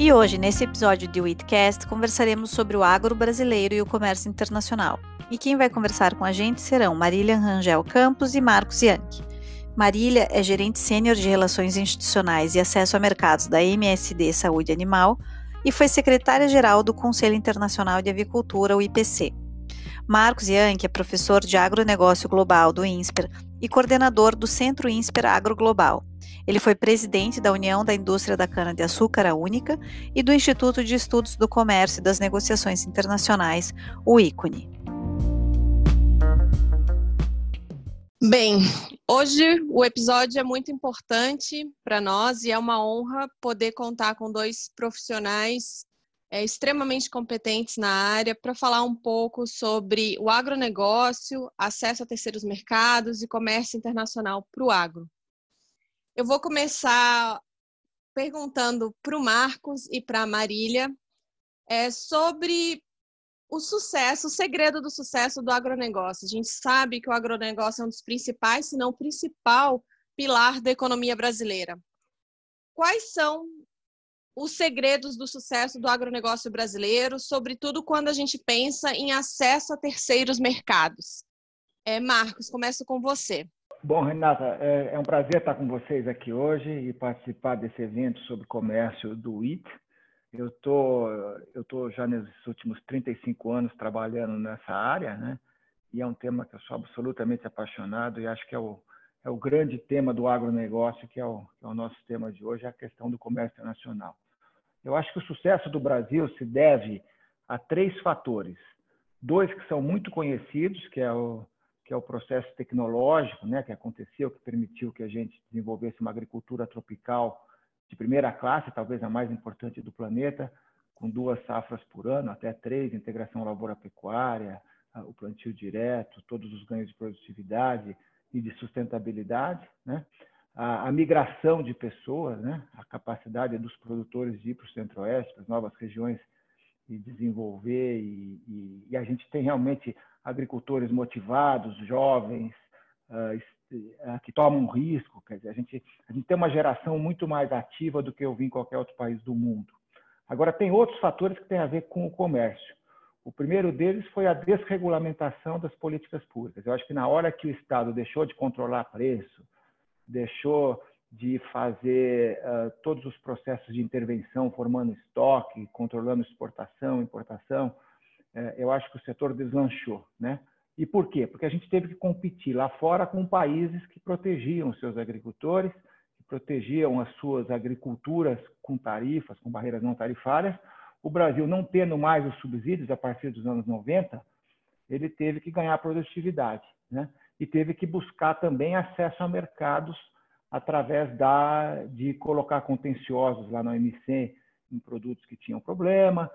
E hoje, nesse episódio de Witcast, conversaremos sobre o agro brasileiro e o comércio internacional. E quem vai conversar com a gente serão Marília Rangel Campos e Marcos Yankee. Marília é gerente sênior de Relações Institucionais e Acesso a Mercados da MSD Saúde Animal e foi secretária-geral do Conselho Internacional de Avicultura, o IPC. Marcos Yankee é professor de agronegócio global do INSPER e coordenador do Centro INSPER Agro Global, ele foi presidente da União da Indústria da Cana-de-Açúcar, Única, e do Instituto de Estudos do Comércio e das Negociações Internacionais, o ICONE. Bem, hoje o episódio é muito importante para nós e é uma honra poder contar com dois profissionais é, extremamente competentes na área para falar um pouco sobre o agronegócio, acesso a terceiros mercados e comércio internacional para o agro. Eu vou começar perguntando para o Marcos e para a Marília é, sobre o sucesso, o segredo do sucesso do agronegócio. A gente sabe que o agronegócio é um dos principais, se não o principal pilar da economia brasileira. Quais são os segredos do sucesso do agronegócio brasileiro, sobretudo quando a gente pensa em acesso a terceiros mercados? É, Marcos, começo com você. Bom, Renata, é, é, um prazer estar com vocês aqui hoje e participar desse evento sobre comércio do IT. Eu tô, eu tô já nesses últimos 35 anos trabalhando nessa área, né? E é um tema que eu sou absolutamente apaixonado e acho que é o, é o grande tema do agronegócio, que é o, que é o nosso tema de hoje, é a questão do comércio internacional. Eu acho que o sucesso do Brasil se deve a três fatores. Dois que são muito conhecidos, que é o que é o processo tecnológico né, que aconteceu, que permitiu que a gente desenvolvesse uma agricultura tropical de primeira classe, talvez a mais importante do planeta, com duas safras por ano, até três, integração lavoura-pecuária, o plantio direto, todos os ganhos de produtividade e de sustentabilidade, né? a, a migração de pessoas, né? a capacidade dos produtores de ir para o centro-oeste, para as novas regiões e desenvolver, e, e, e a gente tem realmente agricultores motivados, jovens, uh, que tomam risco. Quer dizer, a gente, a gente tem uma geração muito mais ativa do que eu vi em qualquer outro país do mundo. Agora, tem outros fatores que têm a ver com o comércio. O primeiro deles foi a desregulamentação das políticas públicas. Eu acho que na hora que o Estado deixou de controlar preço, deixou de fazer uh, todos os processos de intervenção, formando estoque, controlando exportação, importação, eu acho que o setor deslanchou, né? E por quê? Porque a gente teve que competir lá fora com países que protegiam seus agricultores, que protegiam as suas agriculturas com tarifas, com barreiras não tarifárias. O Brasil, não tendo mais os subsídios a partir dos anos 90, ele teve que ganhar produtividade, né? E teve que buscar também acesso a mercados através da de colocar contenciosos lá no OMC em produtos que tinham problema,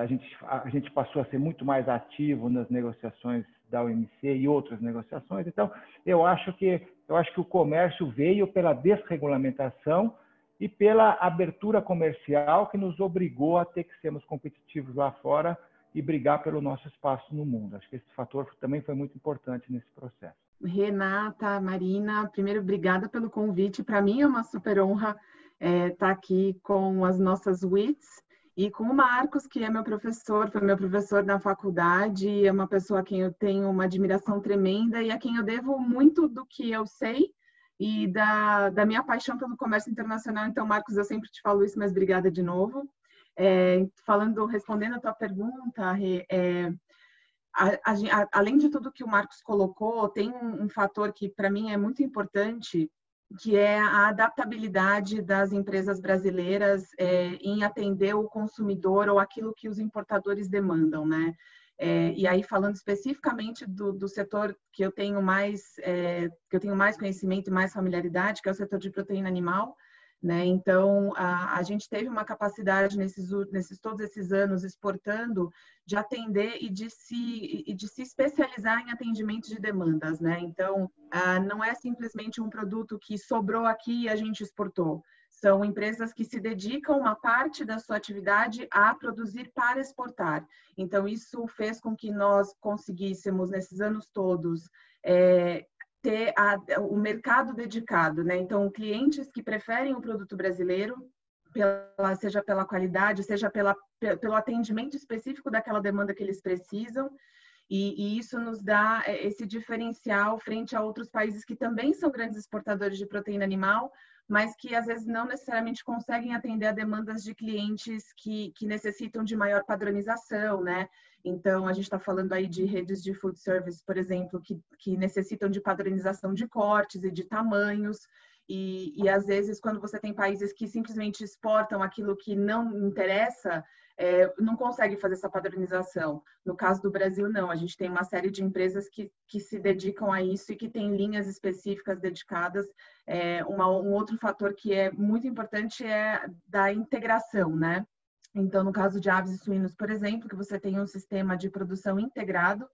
a gente, a gente passou a ser muito mais ativo nas negociações da OMC e outras negociações. Então, eu acho que eu acho que o comércio veio pela desregulamentação e pela abertura comercial que nos obrigou a ter que sermos competitivos lá fora e brigar pelo nosso espaço no mundo. Acho que esse fator também foi muito importante nesse processo. Renata, Marina, primeiro, obrigada pelo convite. Para mim é uma super honra é, estar aqui com as nossas WITs e com o Marcos, que é meu professor, foi meu professor na faculdade, é uma pessoa a quem eu tenho uma admiração tremenda e a quem eu devo muito do que eu sei e da, da minha paixão pelo comércio internacional. Então, Marcos, eu sempre te falo isso, mas obrigada de novo. É, falando, respondendo a tua pergunta, é, a, a, além de tudo que o Marcos colocou, tem um, um fator que para mim é muito importante que é a adaptabilidade das empresas brasileiras é, em atender o consumidor ou aquilo que os importadores demandam, né? É, e aí falando especificamente do, do, setor que eu tenho mais é, que eu tenho mais conhecimento e mais familiaridade, que é o setor de proteína animal, né? Então, a, a, gente teve uma capacidade nesses, nesses todos esses anos exportando de atender e de se, e de se especializar em atendimento de demandas. Né? Então, a, não é simplesmente um produto que sobrou aqui e a gente exportou. São empresas que se dedicam uma parte da sua atividade a produzir para exportar. Então, isso fez com que nós conseguíssemos, nesses anos todos, é, ter a, o mercado dedicado, né? Então, clientes que preferem o produto brasileiro, pela, seja pela qualidade, seja pela, pelo atendimento específico daquela demanda que eles precisam, e, e, isso nos dá é, esse diferencial frente a outros países que também são grandes exportadores de proteína animal, mas que às vezes não necessariamente conseguem atender a demandas de clientes que, que necessitam de maior padronização, né? Então, a gente está falando aí de redes de food service, por exemplo, que, que necessitam de padronização de cortes e de tamanhos. E, e às vezes, quando você tem países que simplesmente exportam aquilo que não interessa, é, não consegue fazer essa padronização. No caso do Brasil, não. A gente tem uma série de empresas que, que se dedicam a isso e que tem linhas específicas dedicadas. É, uma, um outro fator que é muito importante é da integração, né? Então, no caso de aves e suínos, por exemplo, que você tem um sistema de produção integrado,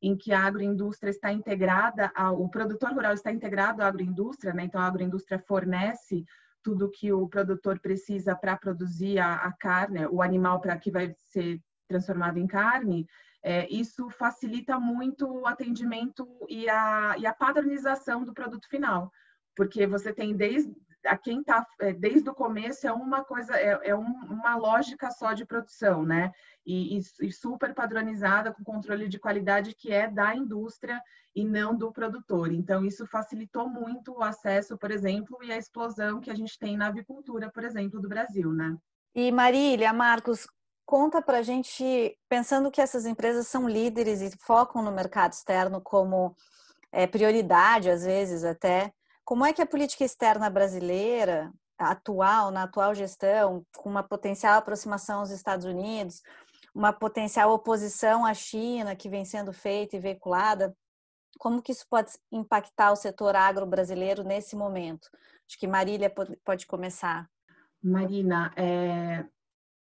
em que a agroindústria está integrada, ao, o produtor rural está integrado à agroindústria, né? então a agroindústria fornece tudo que o produtor precisa para produzir a, a, carne, o animal para que vai ser transformado em carne, é, isso facilita muito o atendimento e a, e a padronização do produto final, porque você tem desde a quem está é, desde o começo é uma coisa, é, é um, uma lógica só de produção, né? E, e, e, super padronizada com controle de qualidade que é da indústria e não do produtor. Então, isso facilitou muito o acesso, por exemplo, e a explosão que a gente tem na avicultura, por exemplo, do Brasil, né? E Marília, Marcos, conta para gente, pensando que essas empresas são líderes e focam no mercado externo como é, prioridade, às vezes até, como é que a política externa brasileira, atual, na atual gestão, com uma potencial aproximação aos Estados Unidos, uma potencial oposição à China que vem sendo feita e veiculada, como que isso pode impactar o setor agro brasileiro nesse momento? Acho que Marília pode começar. Marina, é,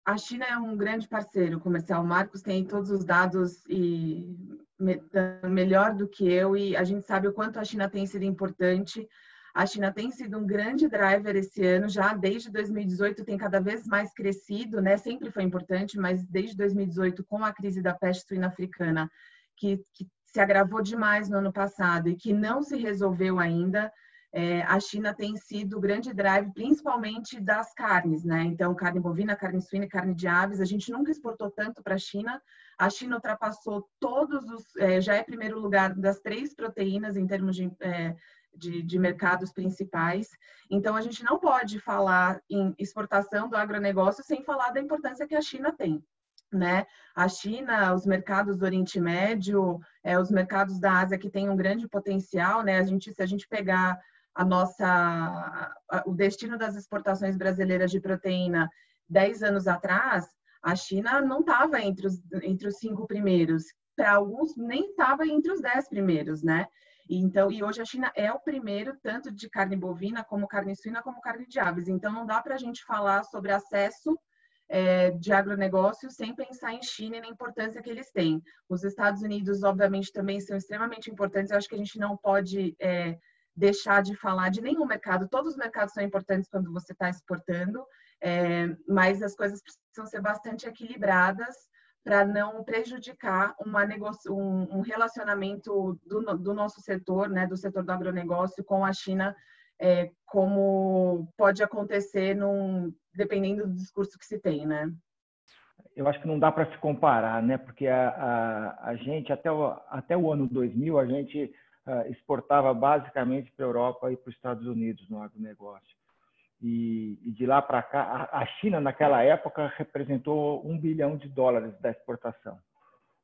a China é um grande parceiro comercial. O Marcos tem todos os dados e melhor do que eu e a gente sabe o quanto a China tem sido importante. A China tem sido um grande driver esse ano, já desde 2018 tem cada vez mais crescido, né? Sempre foi importante, mas desde 2018 com a crise da peste suína africana, que, que se agravou demais no ano passado e que não se resolveu ainda, é, a China tem sido o grande drive, principalmente das carnes, né? Então, carne bovina, carne suína, carne de aves, a gente nunca exportou tanto para a China. A China ultrapassou todos os, é, já é primeiro lugar das três proteínas em termos de, é, de, de, mercados principais. Então, a gente não pode falar em exportação do agronegócio sem falar da importância que a China tem. Né? A China, os mercados do Oriente Médio, é, os mercados da Ásia que têm um grande potencial, né? A gente, se a gente pegar a nossa, o destino das exportações brasileiras de proteína 10 anos atrás, a China não estava entre os, entre os cinco primeiros. Para alguns, nem estava entre os dez primeiros, né? Então, e hoje a China é o primeiro, tanto de carne bovina, como carne suína, como carne de aves. Então, não dá para a gente falar sobre acesso é, de agronegócio sem pensar em China e na importância que eles têm. Os Estados Unidos, obviamente, também são extremamente importantes. Eu acho que a gente não pode é, deixar de falar de nenhum mercado. Todos os mercados são importantes quando você está exportando, é, mas as coisas precisam ser bastante equilibradas para não prejudicar uma negocio, um, um relacionamento do, do, nosso setor, né, do setor do agronegócio com a China, é, como pode acontecer num, dependendo do discurso que se tem, né? Eu acho que não dá para se comparar, né? Porque a, a, a gente, até o, até o ano 2000, a gente uh, exportava basicamente para a Europa e para os Estados Unidos no agronegócio. E, e de lá para cá, a, a China, naquela época, representou um bilhão de dólares da exportação.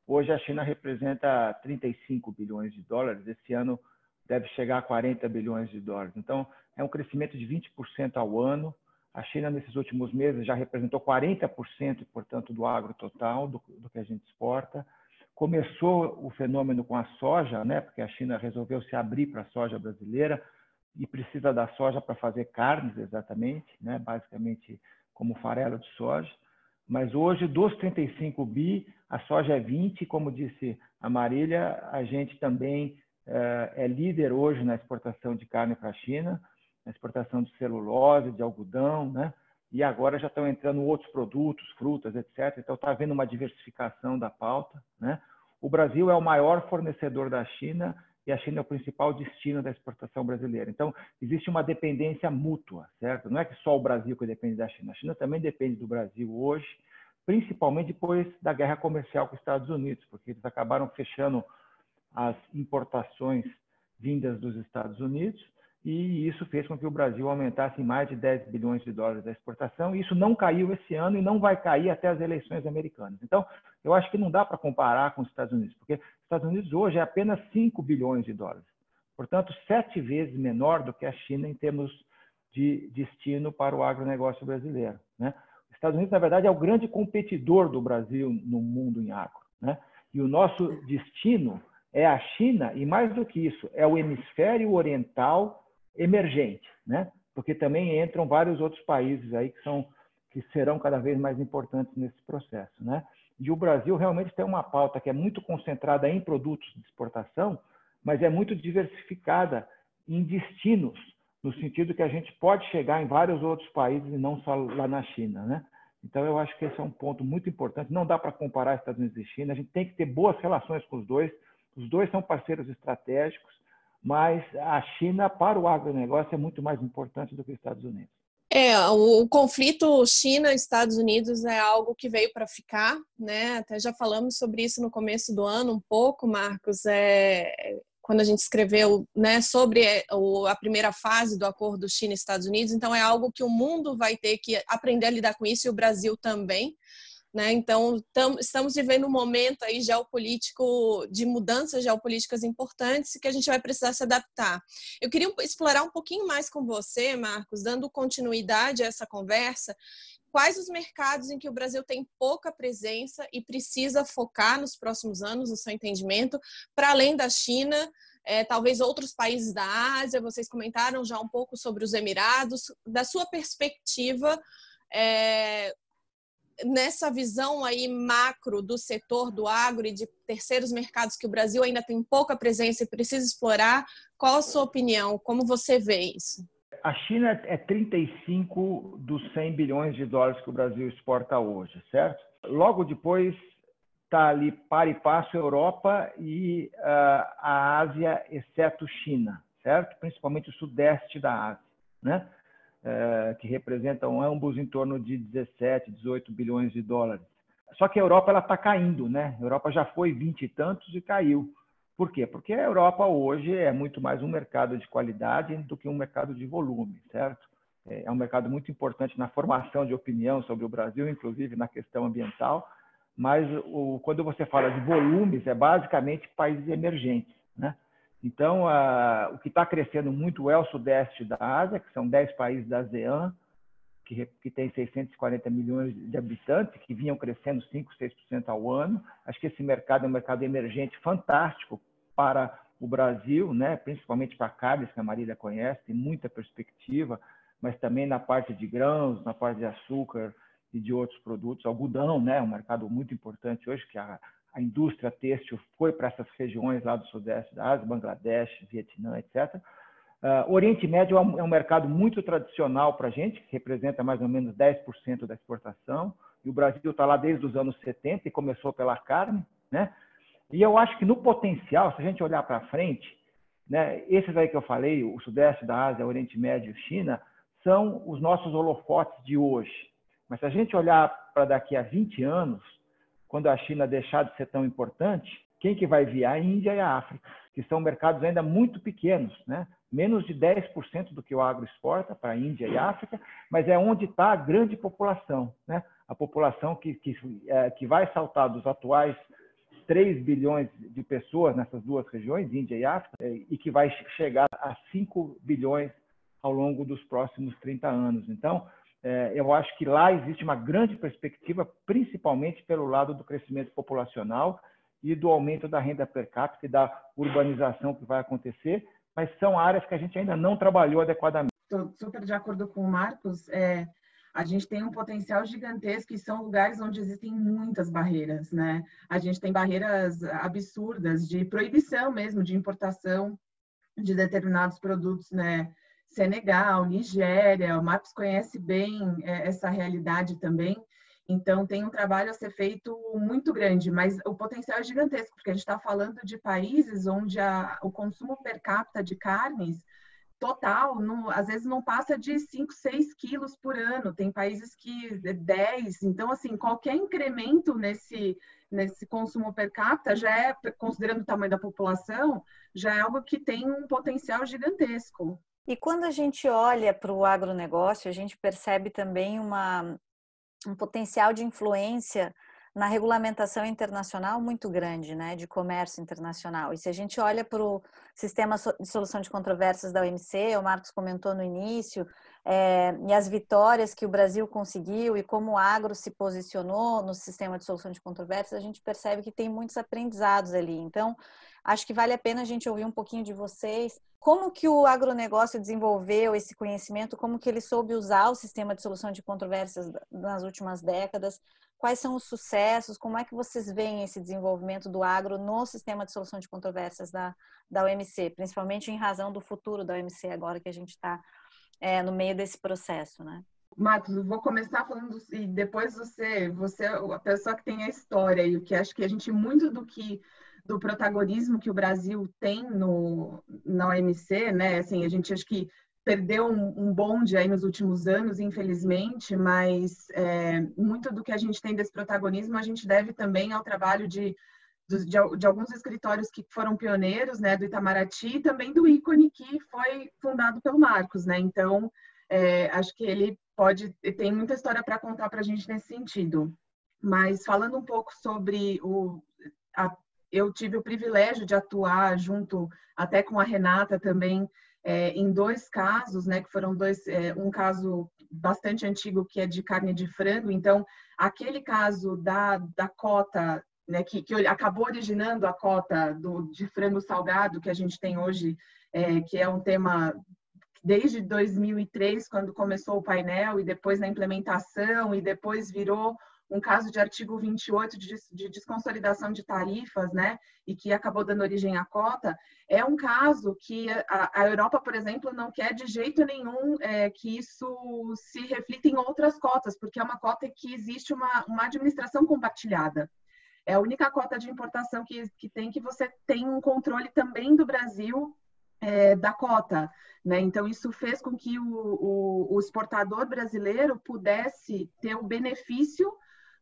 Hoje, a China representa 35 bilhões de dólares. Esse ano, deve chegar a 40 bilhões de dólares. Então, é um crescimento de 20% ao ano. A China, nesses últimos meses, já representou 40%, portanto, do agro total, do, do que a gente exporta começou o fenômeno com a soja, né? Porque a China resolveu se abrir para a soja brasileira e precisa da soja para fazer carnes, exatamente, né? Basicamente como farelo de soja. Mas hoje, dos 35 bi, a soja é 20, como disse a Marília, a gente também é, é líder hoje na exportação de carne para a China, na exportação de celulose, de algodão, né? E agora já estão entrando outros produtos, frutas, etc. Então está havendo uma diversificação da pauta, né? O Brasil é o maior fornecedor da China e a China é o principal destino da exportação brasileira. Então, existe uma dependência mútua, certo? Não é que só o Brasil que depende da China. A China também depende do Brasil hoje, principalmente depois da guerra comercial com os Estados Unidos, porque eles acabaram fechando as importações vindas dos Estados Unidos e isso fez com que o Brasil aumentasse mais de 10 bilhões de dólares da exportação. Isso não caiu esse ano e não vai cair até as eleições americanas. Então, eu acho que não dá para comparar com os Estados Unidos, porque os Estados Unidos hoje é apenas 5 bilhões de dólares. Portanto, sete vezes menor do que a China em termos de destino para o agronegócio brasileiro. Né? Os Estados Unidos, na verdade, é o grande competidor do Brasil no mundo em agro. Né? E o nosso destino é a China, e mais do que isso, é o hemisfério oriental emergente, né? porque também entram vários outros países aí que, são, que serão cada vez mais importantes nesse processo. Né? E o Brasil realmente tem uma pauta que é muito concentrada em produtos de exportação, mas é muito diversificada em destinos, no sentido que a gente pode chegar em vários outros países e não só lá na China. Né? Então, eu acho que esse é um ponto muito importante. Não dá para comparar Estados Unidos e China, a gente tem que ter boas relações com os dois. Os dois são parceiros estratégicos, mas a China, para o agronegócio, é muito mais importante do que os Estados Unidos. É, o conflito China-Estados Unidos é algo que veio para ficar, né? Até já falamos sobre isso no começo do ano um pouco, Marcos. É, quando a gente escreveu né, sobre é, a primeira fase do acordo China-Estados Unidos, então é algo que o mundo vai ter que aprender a lidar com isso e o Brasil também. Né? Então, tam, estamos vivendo um momento aí geopolítico de mudanças geopolíticas importantes que a gente vai precisar se adaptar. Eu queria explorar um pouquinho mais com você, Marcos, dando continuidade a essa conversa. Quais os mercados em que o Brasil tem pouca presença e precisa focar nos próximos anos, no seu entendimento, para além da China, é, talvez outros países da Ásia? Vocês comentaram já um pouco sobre os Emirados. Da sua perspectiva, é, nessa visão aí macro do setor do agro e de terceiros mercados que o Brasil ainda tem pouca presença e precisa explorar, qual a sua opinião? Como você vê isso? A China é 35 dos 100 bilhões de dólares que o Brasil exporta hoje, certo? Logo depois está ali para e passo Europa e uh, a Ásia, exceto China, certo? Principalmente o sudeste da Ásia, né? É, que representam ambos em torno de 17, 18 bilhões de dólares. Só que a Europa está caindo, né? A Europa já foi 20 e tantos e caiu. Por quê? Porque a Europa hoje é muito mais um mercado de qualidade do que um mercado de volume, certo? É, é um mercado muito importante na formação de opinião sobre o Brasil, inclusive na questão ambiental, mas o, quando você fala de volumes, é basicamente países emergentes, né? Então, a, o que está crescendo muito é o sudeste da Ásia, que são 10 países da ASEAN, que, que tem 640 milhões de habitantes, que vinham crescendo 5, 6% ao ano. Acho que esse mercado é um mercado emergente fantástico para o Brasil, né? principalmente para carnes, que a Marília conhece, tem muita perspectiva, mas também na parte de grãos, na parte de açúcar e de outros produtos. Algodão, né? um mercado muito importante hoje, que a, a indústria têxtil foi para essas regiões lá do sudeste da Ásia, Bangladesh, Vietnã, etc. Uh, ah, Oriente Médio é é um, mercado muito tradicional para a gente, que representa mais ou menos 10% da exportação, e o Brasil está lá desde os anos 70 e começou pela carne, né? E eu acho que no potencial, se a gente olhar para frente, né, esses aí que eu falei, o Sudeste da Ásia, Oriente Médio China, são os nossos holofotes de hoje. Mas se a gente olhar para daqui a 20 anos, quando a China deixar de ser tão importante, quem que vai vir? A Índia e a África, que são mercados ainda muito pequenos, né? menos de 10% do que o agro exporta para a Índia e a África, mas é onde está a grande população, né? a população que, que, é, que vai saltar dos atuais 3 bilhões de pessoas nessas duas regiões, Índia e África, é, e que vai chegar a 5 bilhões ao longo dos próximos 30 anos. Então, eu acho que lá existe uma grande perspectiva, principalmente pelo lado do crescimento populacional e do aumento da renda per capita e da urbanização que vai acontecer, mas são áreas que a gente ainda não trabalhou adequadamente. Estou super de acordo com o Marcos. É, a gente tem um potencial gigantesco e são lugares onde existem muitas barreiras, né? A gente tem barreiras absurdas de proibição mesmo de importação de determinados produtos, né? Senegal, Nigéria, o Marcos conhece bem é, essa realidade também. Então, tem um trabalho a ser feito muito grande, mas o potencial é gigantesco, porque a gente está falando de países onde a, o consumo per capita de carnes total, às vezes não passa de 5, 6 quilos por ano. Tem países que 10. Então, assim, qualquer incremento nesse, nesse consumo per capita já é, considerando o tamanho da população, já é algo que tem um potencial gigantesco. E quando a gente olha para o agronegócio, a gente percebe também uma, um potencial de influência na regulamentação internacional muito grande, né, de comércio internacional. E se a gente olha para o sistema de solução de controvérsias da OMC, o Marcos comentou no início, é, e as vitórias que o Brasil conseguiu e como o agro se posicionou no sistema de solução de controvérsias, a gente percebe que tem muitos aprendizados ali. Então, acho que vale a pena a gente ouvir um pouquinho de vocês. Como que o agronegócio desenvolveu esse conhecimento? Como que ele soube usar o sistema de solução de controvérsias nas últimas décadas? Quais são os sucessos? Como é que vocês veem esse desenvolvimento do agro no sistema de solução de controvérsias da, da OMC, principalmente em razão do futuro da OMC agora que a gente está é, no meio desse processo, né? Marcos, eu vou começar falando e depois você, você é a pessoa que tem a história e o que acho que a gente muito do que do protagonismo que o Brasil tem no na OMC, né? Assim, a gente acho que perdeu um, um bonde aí nos últimos anos, infelizmente, mas é, muito do que a gente tem desse protagonismo a gente deve também ao trabalho de, de, de, alguns escritórios que foram pioneiros, né, do Itamaraty e também do ícone que foi fundado pelo Marcos, né? Então, é, acho que ele pode tem muita história para contar para a gente nesse sentido. Mas falando um pouco sobre o a, eu tive o privilégio de atuar junto até com a Renata também é, em dois casos, né, que foram dois, é, um caso bastante antigo que é de carne de frango. Então, aquele caso da, da cota, né, que, que acabou originando a cota do, de frango salgado que a gente tem hoje, é, que é um tema desde 2003, quando começou o painel, e depois na implementação, e depois virou um caso de artigo 28 de, de desconsolidação de tarifas, né, e que acabou dando origem à cota, é um caso que a, a Europa, por exemplo, não quer de jeito nenhum é, que isso se reflita em outras cotas, porque é uma cota que existe uma, uma administração compartilhada. É a única cota de importação que, que tem que você tem um controle também do Brasil é, da cota. Né? Então, isso fez com que o, o, o exportador brasileiro pudesse ter o benefício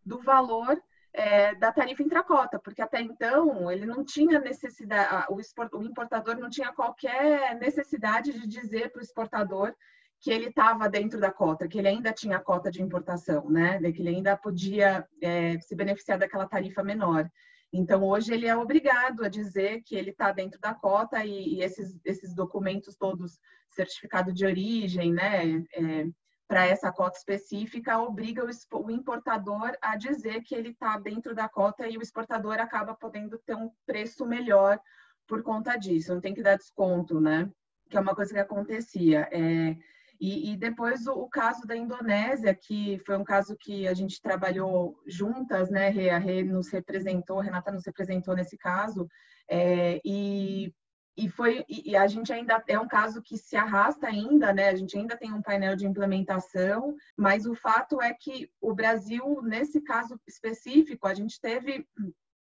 do valor é, da tarifa intracota, porque até então ele não tinha necessidade, o, importador não tinha qualquer necessidade de dizer para o exportador que ele estava dentro da cota, que ele ainda tinha cota de importação, né? Que ele ainda podia é, se beneficiar daquela tarifa menor. Então, hoje ele é obrigado a dizer que ele está dentro da cota e, e, esses, esses documentos todos, certificado de origem, né? É, para essa cota específica obriga o importador a dizer que ele está dentro da cota e o exportador acaba podendo ter um preço melhor por conta disso. Não tem que dar desconto, né? Que é uma coisa que acontecia. É, e, e, depois o, o, caso da Indonésia, que foi um caso que a gente trabalhou juntas, né? A Rê nos representou, a Renata nos representou nesse caso. É, e e foi e a gente ainda é um caso que se arrasta ainda, né? A gente ainda tem um painel de implementação, mas o fato é que o Brasil nesse caso específico a gente teve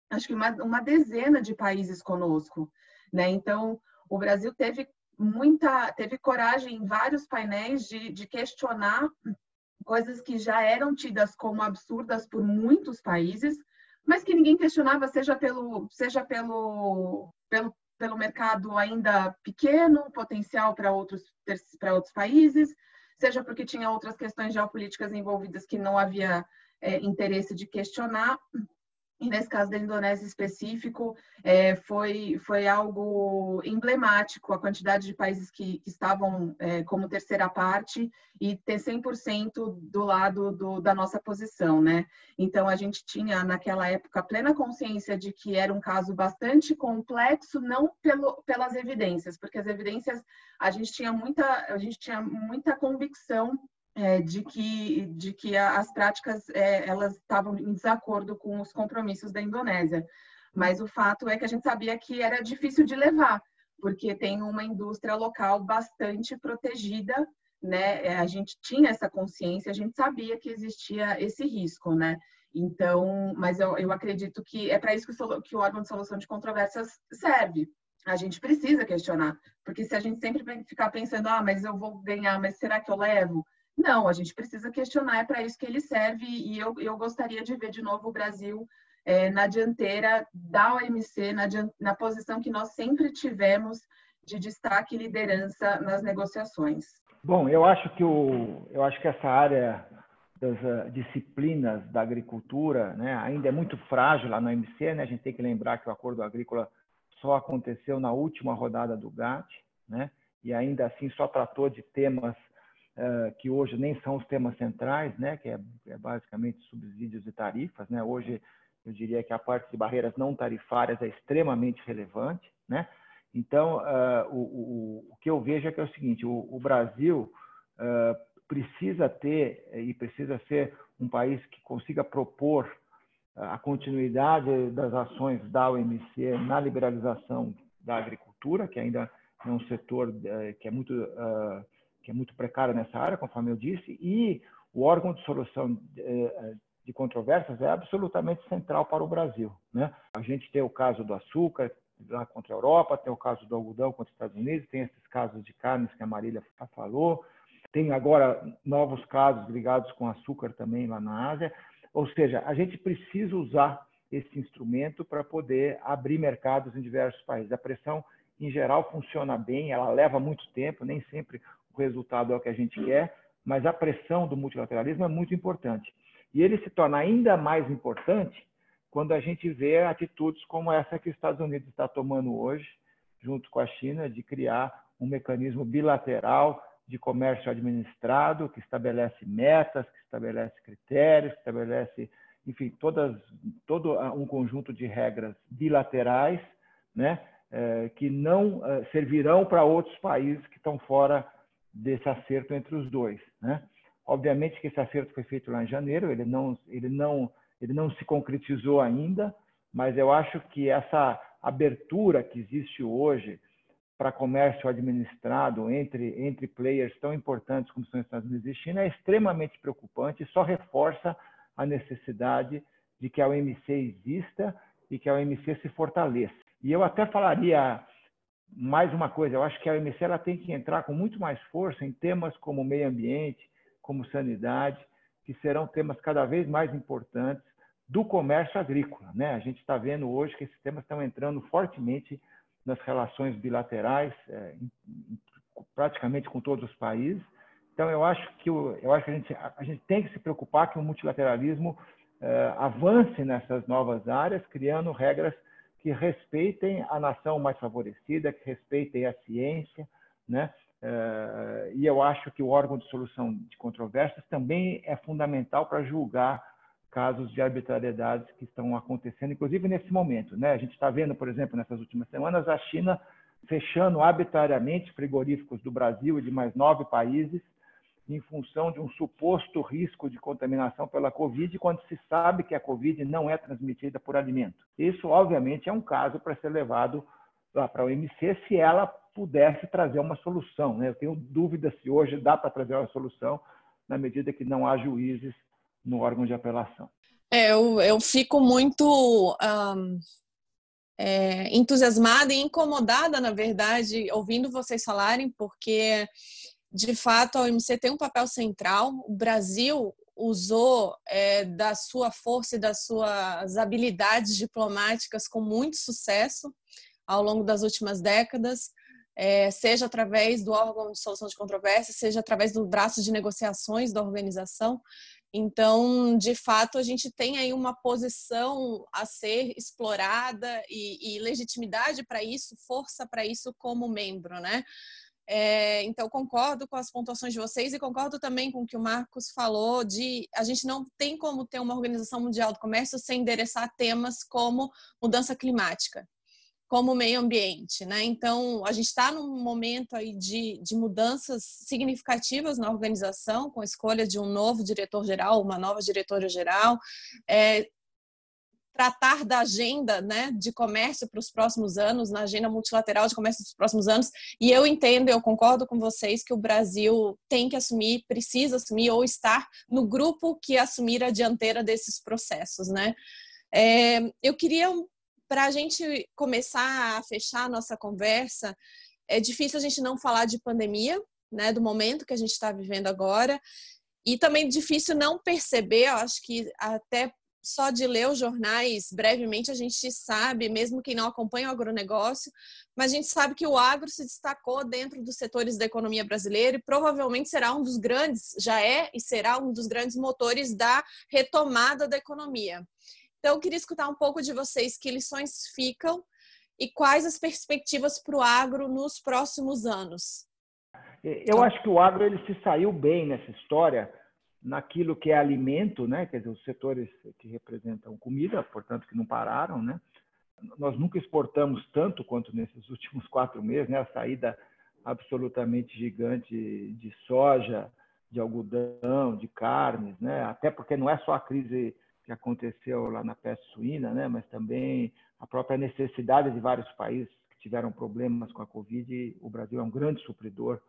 acho que uma, uma dezena de países conosco, né? Então o Brasil teve muita teve coragem em vários painéis de, de questionar coisas que já eram tidas como absurdas por muitos países, mas que ninguém questionava, seja pelo seja pelo pelo pelo mercado ainda pequeno, potencial para outros, outros países, seja porque tinha outras questões geopolíticas envolvidas que não havia é, interesse de questionar. E nesse caso da Indonésia específico, é, foi, foi algo emblemático a quantidade de países que, que estavam é, como terceira parte e ter 100% do lado do, da nossa posição, né? Então, a gente tinha, naquela época, plena consciência de que era um caso bastante complexo, não pelo, pelas evidências, porque as evidências, a gente tinha muita, a gente tinha muita convicção é, de que de que as práticas é, elas estavam em desacordo com os compromissos da Indonésia. Mas o fato é que a gente sabia que era difícil de levar, porque tem uma indústria local bastante protegida, né? É, a gente tinha essa consciência, a gente sabia que existia esse risco, né? Então, mas eu, eu acredito que é para isso que o, que o órgão de solução de controvérsias serve. A gente precisa questionar, porque se a gente sempre ficar pensando, ah, mas eu vou ganhar, mas será que eu levo? Não, a gente precisa questionar, é para isso que ele serve, e eu, eu gostaria de ver de novo o Brasil é, na dianteira da OMC, na, na posição que nós sempre tivemos de destaque e liderança nas negociações. Bom, eu acho que, o, eu acho que essa área das uh, disciplinas da agricultura né, ainda é muito frágil lá na OMC. Né? A gente tem que lembrar que o acordo agrícola só aconteceu na última rodada do GATT, né? e ainda assim só tratou de temas que hoje nem são os temas centrais, né, que é, é, basicamente subsídios e tarifas. Né? Hoje, eu diria que a parte de barreiras não tarifárias é extremamente relevante. Né? Então, uh, o, o, o, que eu vejo é que é o seguinte, o, o Brasil uh, precisa ter e precisa ser um país que consiga propor a continuidade das ações da OMC na liberalização da agricultura, que ainda é um setor que é muito que é muito precária nessa área, conforme eu disse, e o órgão de solução eh, de controvérsias é absolutamente central para o Brasil. Né? A gente tem o caso do açúcar lá contra a Europa, tem o caso do algodão contra os Estados Unidos, tem esses casos de carnes que a Marília falou, tem agora novos casos ligados com açúcar também lá na Ásia. Ou seja, a gente precisa usar esse instrumento para poder abrir mercados em diversos países. A pressão, em geral, funciona bem, ela leva muito tempo, nem sempre o resultado é o que a gente quer, mas a pressão do multilateralismo é muito importante. E ele se torna ainda mais importante quando a gente vê atitudes como essa que os Estados Unidos está tomando hoje, junto com a China, de criar um mecanismo bilateral de comércio administrado, que estabelece metas, que estabelece critérios, que estabelece, enfim, todas, todo um conjunto de regras bilaterais, né, eh, que não eh, servirão para outros países que estão fora desse acerto entre os dois, né? Obviamente que esse acerto foi feito lá em janeiro, ele não, ele não, ele não se concretizou ainda, mas eu acho que essa abertura que existe hoje para comércio administrado entre entre players tão importantes como são os Estados Unidos e China é extremamente preocupante e só reforça a necessidade de que a OMC exista e que a OMC se fortaleça. E eu até falaria mais uma coisa, eu acho que a OMC ela tem que entrar com muito mais força em temas como meio ambiente, como sanidade, que serão temas cada vez mais importantes do comércio agrícola. Né? A gente está vendo hoje que esses temas estão entrando fortemente nas relações bilaterais, é, praticamente com todos os países. Então, eu acho que, o, eu acho que a, gente, a gente tem que se preocupar que o multilateralismo é, avance nessas novas áreas, criando regras que respeitem a nação mais favorecida, que respeitem a ciência, né? Eh, e eu acho que o órgão de solução de controvérsias também é fundamental para julgar casos de arbitrariedades que estão acontecendo, inclusive nesse momento. Né? A gente está vendo, por exemplo, nessas últimas semanas, a China fechando arbitrariamente frigoríficos do Brasil e de mais nove países, em função de um suposto risco de contaminação pela Covid, quando se sabe que a Covid não é transmitida por alimento. Isso, obviamente, é um caso para ser levado lá para a OMC se ela pudesse trazer uma solução. Né? Eu tenho dúvida se hoje dá para trazer uma solução na medida que não há juízes no órgão de apelação. É, eu, eu fico muito um, é, entusiasmada e incomodada, na verdade, ouvindo vocês falarem, porque de fato, a OMC tem um papel central. O Brasil usou é, da sua força e das suas habilidades diplomáticas com muito sucesso ao longo das últimas décadas, é, seja através do órgão de solução de controvérsias, seja através do braço de negociações da organização. Então, de fato, a gente tem aí uma posição a ser explorada e, e legitimidade para isso, força para isso como membro, né? É, então, concordo com as pontuações de vocês e concordo também com o que o Marcos falou de a gente não tem como ter uma organização mundial do comércio sem endereçar temas como mudança climática, como meio ambiente, né? Então, a gente está num momento aí de, de mudanças significativas na organização, com a escolha de um novo diretor-geral, uma nova diretora-geral, é, tratar da agenda né, de comércio para os próximos anos, na agenda multilateral de comércio dos próximos anos. E eu entendo, eu concordo com vocês que o Brasil tem que assumir, precisa assumir ou estar no grupo que assumir a dianteira desses processos. Né? É, eu queria, para a gente começar a fechar a nossa conversa, é difícil a gente não falar de pandemia, né, do momento que a gente está vivendo agora. E também difícil não perceber, eu acho que até só de ler os jornais brevemente, a gente sabe, mesmo quem não acompanha o agronegócio, mas a gente sabe que o agro se destacou dentro dos setores da economia brasileira e provavelmente será um dos grandes, já é e será um dos grandes motores da retomada da economia. Então, eu queria escutar um pouco de vocês que lições ficam e quais as perspectivas para o agro nos próximos anos. Eu acho que o agro ele se saiu bem nessa história, naquilo que é alimento, né? Quer dizer, os setores que representam comida, portanto, que não pararam, né? Nós nunca exportamos tanto quanto nesses últimos quatro meses, né? A saída absolutamente gigante de soja, de algodão, de carnes, né? Até porque não é só a crise que aconteceu lá na peste suína, né? Mas também a própria necessidade de vários países que tiveram problemas com a Covid. O Brasil é um grande supridor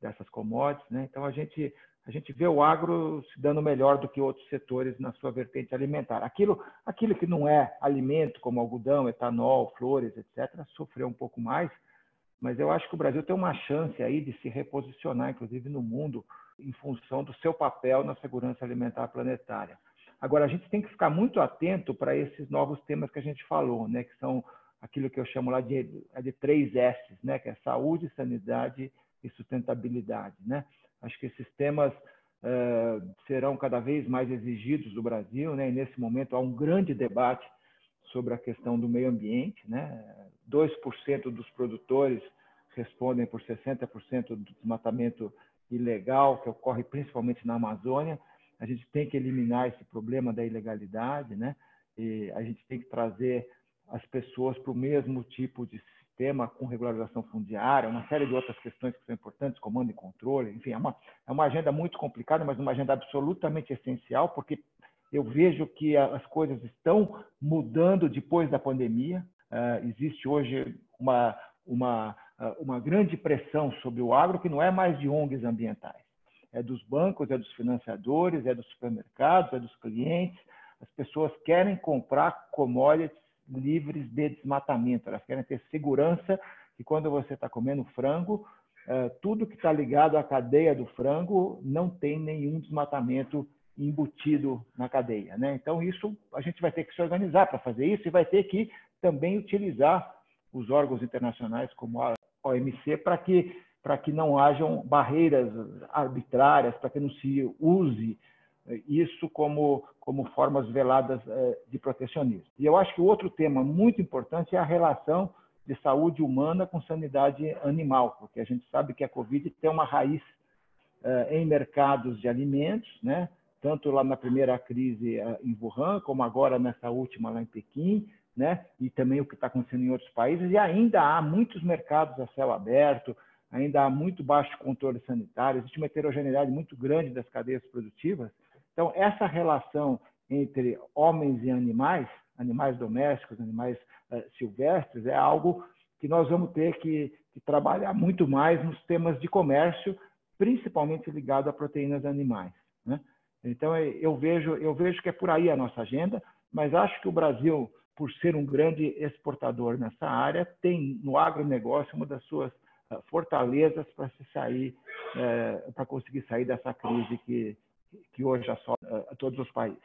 dessas commodities, né? Então a gente a gente vê o agro se dando melhor do que outros setores na sua vertente alimentar. Aquilo, aquilo que não é alimento, como algodão, etanol, flores, etc., sofreu um pouco mais, mas eu acho que o Brasil tem uma chance aí de se reposicionar, inclusive no mundo, em função do seu papel na segurança alimentar planetária. Agora, a gente tem que ficar muito atento para esses novos temas que a gente falou, né, que são aquilo que eu chamo lá de, de três S, né, que é saúde, sanidade e sustentabilidade. Né? Acho que esses temas uh, serão cada vez mais exigidos do Brasil, né? E nesse momento há um grande debate sobre a questão do meio ambiente, né? 2% dos produtores respondem por 60% do desmatamento ilegal que ocorre principalmente na Amazônia. A gente tem que eliminar esse problema da ilegalidade, né? E a gente tem que trazer as pessoas para o mesmo tipo de sistema com regularização fundiária, uma série de outras questões que são importantes, comando e controle, enfim, é uma, é uma agenda muito complicada, mas uma agenda absolutamente essencial, porque eu vejo que as coisas estão mudando depois da pandemia. Uh, existe hoje uma, uma, uh, uma grande pressão sobre o agro, que não é mais de ONGs ambientais. É dos bancos, é dos financiadores, é dos supermercados, é dos clientes. As pessoas querem comprar commodities livres de desmatamento. Elas querem ter segurança que quando você está comendo frango, eh, tudo que está ligado à cadeia do frango não tem nenhum desmatamento embutido na cadeia. Né? Então, isso a gente vai ter que se organizar para fazer isso e vai ter que também utilizar os órgãos internacionais como a OMC para que, para que não hajam barreiras arbitrárias, para que não se use isso como, como formas veladas eh, de protecionismo. E eu acho que o outro tema muito importante é a relação de saúde humana com sanidade animal, porque a gente sabe que a Covid tem uma raiz eh, em mercados de alimentos, né? tanto lá na primeira crise eh, em Wuhan, como agora nessa última lá em Pequim, né? e também o que está acontecendo em outros países, e ainda há muitos mercados a céu aberto, ainda há muito baixo controle sanitário, existe uma heterogeneidade muito grande das cadeias produtivas, então, essa relação entre homens e animais, animais domésticos, animais uh, silvestres, é algo que nós vamos ter que, que, trabalhar muito mais nos temas de comércio, principalmente ligado a proteínas animais. Né? Então, é, eu vejo, eu vejo que é por aí a nossa agenda, mas acho que o Brasil, por ser um grande exportador nessa área, tem no agronegócio uma das suas uh, fortalezas para se sair, para conseguir sair dessa crise que, que hoje assola a todos os países.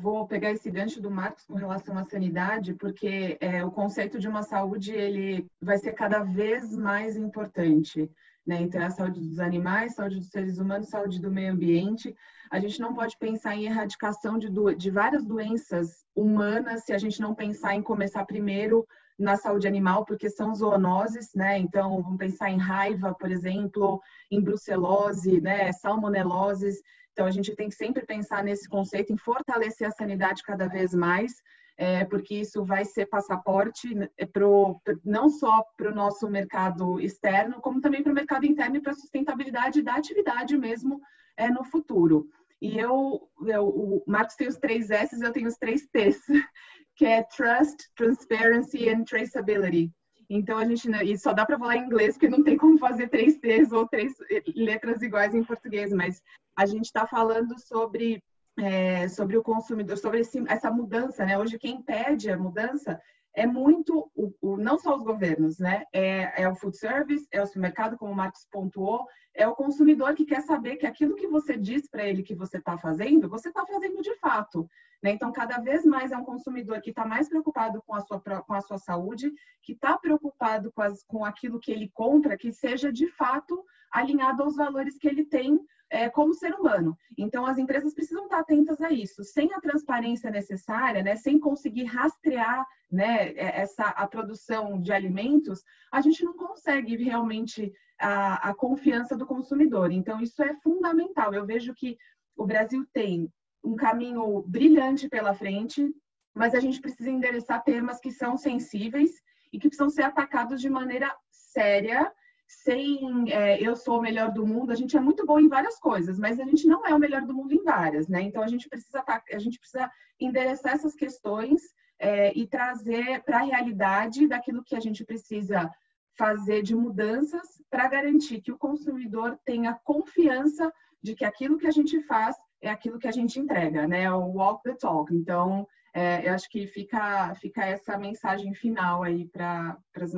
Vou pegar esse gancho do Marcos com relação à sanidade, porque é, o conceito de uma saúde ele vai ser cada vez mais importante. né? Então, é a saúde dos animais, saúde dos seres humanos, saúde do meio ambiente. A gente não pode pensar em erradicação de, de várias doenças humanas se a gente não pensar em começar primeiro na saúde animal, porque são zoonoses, né? Então, vamos pensar em raiva, por exemplo, em brucelose, né? Salmoneloses. Então, a gente tem que sempre pensar nesse conceito, em fortalecer a sanidade cada vez mais, é, porque isso vai ser passaporte né, pro, não só para o nosso mercado externo, como também para o mercado interno e para a sustentabilidade da atividade mesmo é, no futuro. E eu, eu, o Marcos tem os três S, eu tenho os três T's, que é Trust, Transparency and Traceability. Então a gente e só dá para falar em inglês porque não tem como fazer três T's ou três letras iguais em português, mas a gente está falando sobre é, sobre o consumidor, sobre esse, essa mudança, né? Hoje quem pede a mudança é muito, o, o, não só os governos, né? É, é, o food service, é o supermercado, como o Marcos pontuou, é o consumidor que quer saber que aquilo que você diz para ele que você está fazendo, você está fazendo de fato. Né? Então, cada vez mais é um consumidor que está mais preocupado com a sua, com a sua saúde, que está preocupado com, as, com aquilo que ele compra, que seja de fato alinhado aos valores que ele tem é, como ser humano. Então, as empresas precisam estar atentas a isso. Sem a transparência necessária, né, sem conseguir rastrear né, é, essa, a produção de alimentos, a gente não consegue realmente a, a confiança do consumidor. Então, isso é fundamental. Eu vejo que o Brasil tem um caminho brilhante pela frente, mas a gente precisa endereçar temas que são sensíveis e que precisam ser atacados de maneira séria sem é, eu sou o melhor do mundo, a gente é muito bom em várias coisas, mas a gente não é o melhor do mundo em várias, né? Então a gente precisa a gente precisa endereçar essas questões é, e trazer para a realidade daquilo que a gente precisa fazer de mudanças para garantir que o consumidor tenha confiança de que aquilo que a gente faz é aquilo que a gente entrega, né? O walk the talk. Então, é, eu acho que fica, fica essa mensagem final aí para os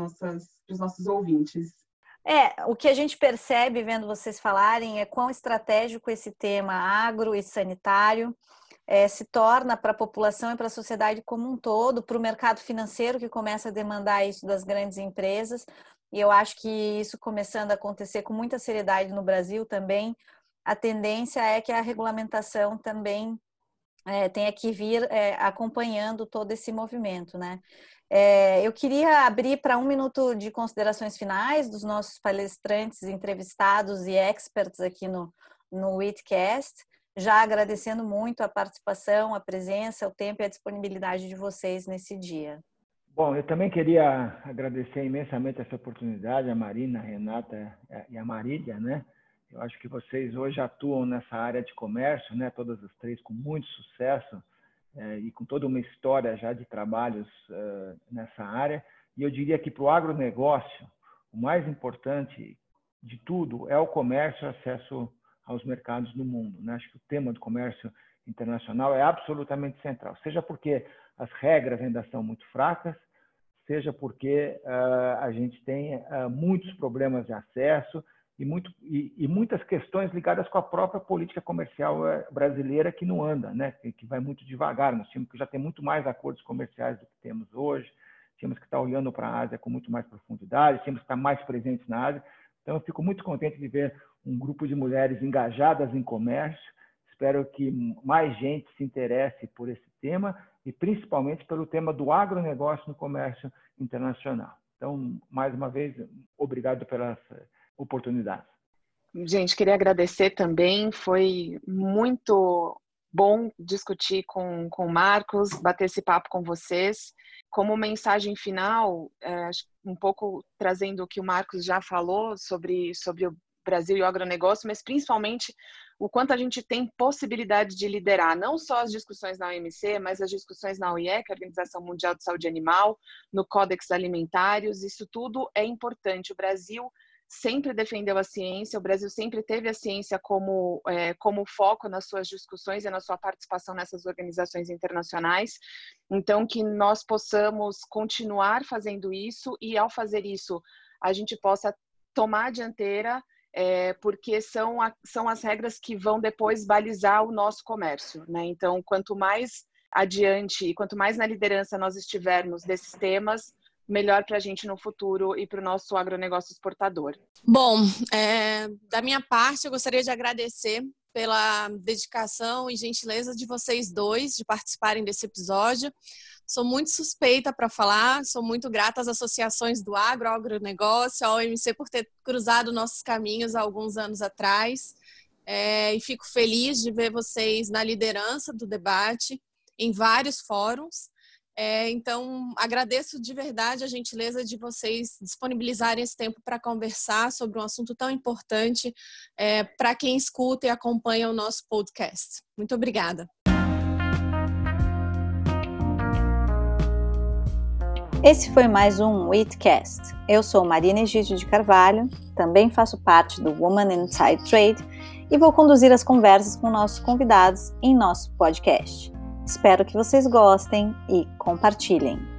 nossos ouvintes. É, o que a gente percebe vendo vocês falarem é quão estratégico esse tema agro e sanitário é, se torna para a população e para a sociedade como um todo, para o mercado financeiro que começa a demandar isso das grandes empresas. E eu acho que isso começando a acontecer com muita seriedade no Brasil também, a tendência é que a regulamentação também é, tenha que vir é, acompanhando todo esse movimento, né? É, eu queria abrir para um minuto de considerações finais dos nossos palestrantes, entrevistados e experts aqui no, no WITCast, já agradecendo muito a participação, a presença, o tempo e a disponibilidade de vocês nesse dia. Bom, eu também queria agradecer imensamente essa oportunidade, a Marina, a Renata e a Marília, né? Eu acho que vocês hoje atuam nessa área de comércio, né? Todas as três com muito sucesso é, e com toda uma história já de trabalhos é, nessa área. E eu diria que para o agronegócio, o mais importante de tudo é o comércio e acesso aos mercados do mundo. Né? Acho que o tema do comércio internacional é absolutamente central, seja porque as regras ainda são muito fracas, seja porque uh, a gente tem uh, muitos problemas de acesso e, muito, e, e, muitas questões ligadas com a própria política comercial eh, brasileira que não anda, né? que, que vai muito devagar. Nós tínhamos que já ter muito mais acordos comerciais do que temos hoje, tínhamos que estar olhando para a Ásia com muito mais profundidade, tínhamos que estar mais presentes na Ásia. Então, eu fico muito contente de ver um grupo de mulheres engajadas em comércio. Espero que mais gente se interesse por esse tema e principalmente pelo tema do agronegócio no comércio internacional. Então, mais uma vez, obrigado pelas oportunidades. Gente, queria agradecer também, foi muito bom discutir com, com o Marcos, bater esse papo com vocês. Como mensagem final, é, um pouco trazendo o que o Marcos já falou sobre, sobre o Brasil e o agronegócio, mas principalmente o quanto a gente tem possibilidade de liderar não só as discussões na OMC, mas as discussões na OIE, que é a Organização Mundial de Saúde Animal, no Códex Alimentários, isso tudo é importante. O Brasil sempre defendeu a ciência, o Brasil sempre teve a ciência como, é, como foco nas suas discussões e na sua participação nessas organizações internacionais. Então, que nós possamos continuar fazendo isso e, ao fazer isso, a gente possa tomar a dianteira, é, porque são, a, são as regras que vão depois balizar o nosso comércio. Né? Então, quanto mais adiante e quanto mais na liderança nós estivermos desses temas, melhor para a gente no futuro e para o nosso agronegócio exportador. Bom, é, da minha parte, eu gostaria de agradecer pela dedicação e gentileza de vocês dois de participarem desse episódio. Sou muito suspeita para falar, sou muito grata às associações do agro, ao agronegócio, ao OMC por ter cruzado nossos caminhos há alguns anos atrás. É, e fico feliz de ver vocês na liderança do debate em vários fóruns. É, então, agradeço de verdade a gentileza de vocês disponibilizarem esse tempo para conversar sobre um assunto tão importante é, para quem escuta e acompanha o nosso podcast. Muito obrigada. Esse foi mais um Wheatcast. Eu sou Marina Egídio de Carvalho, também faço parte do Woman Inside Trade e vou conduzir as conversas com nossos convidados em nosso podcast. Espero que vocês gostem e compartilhem.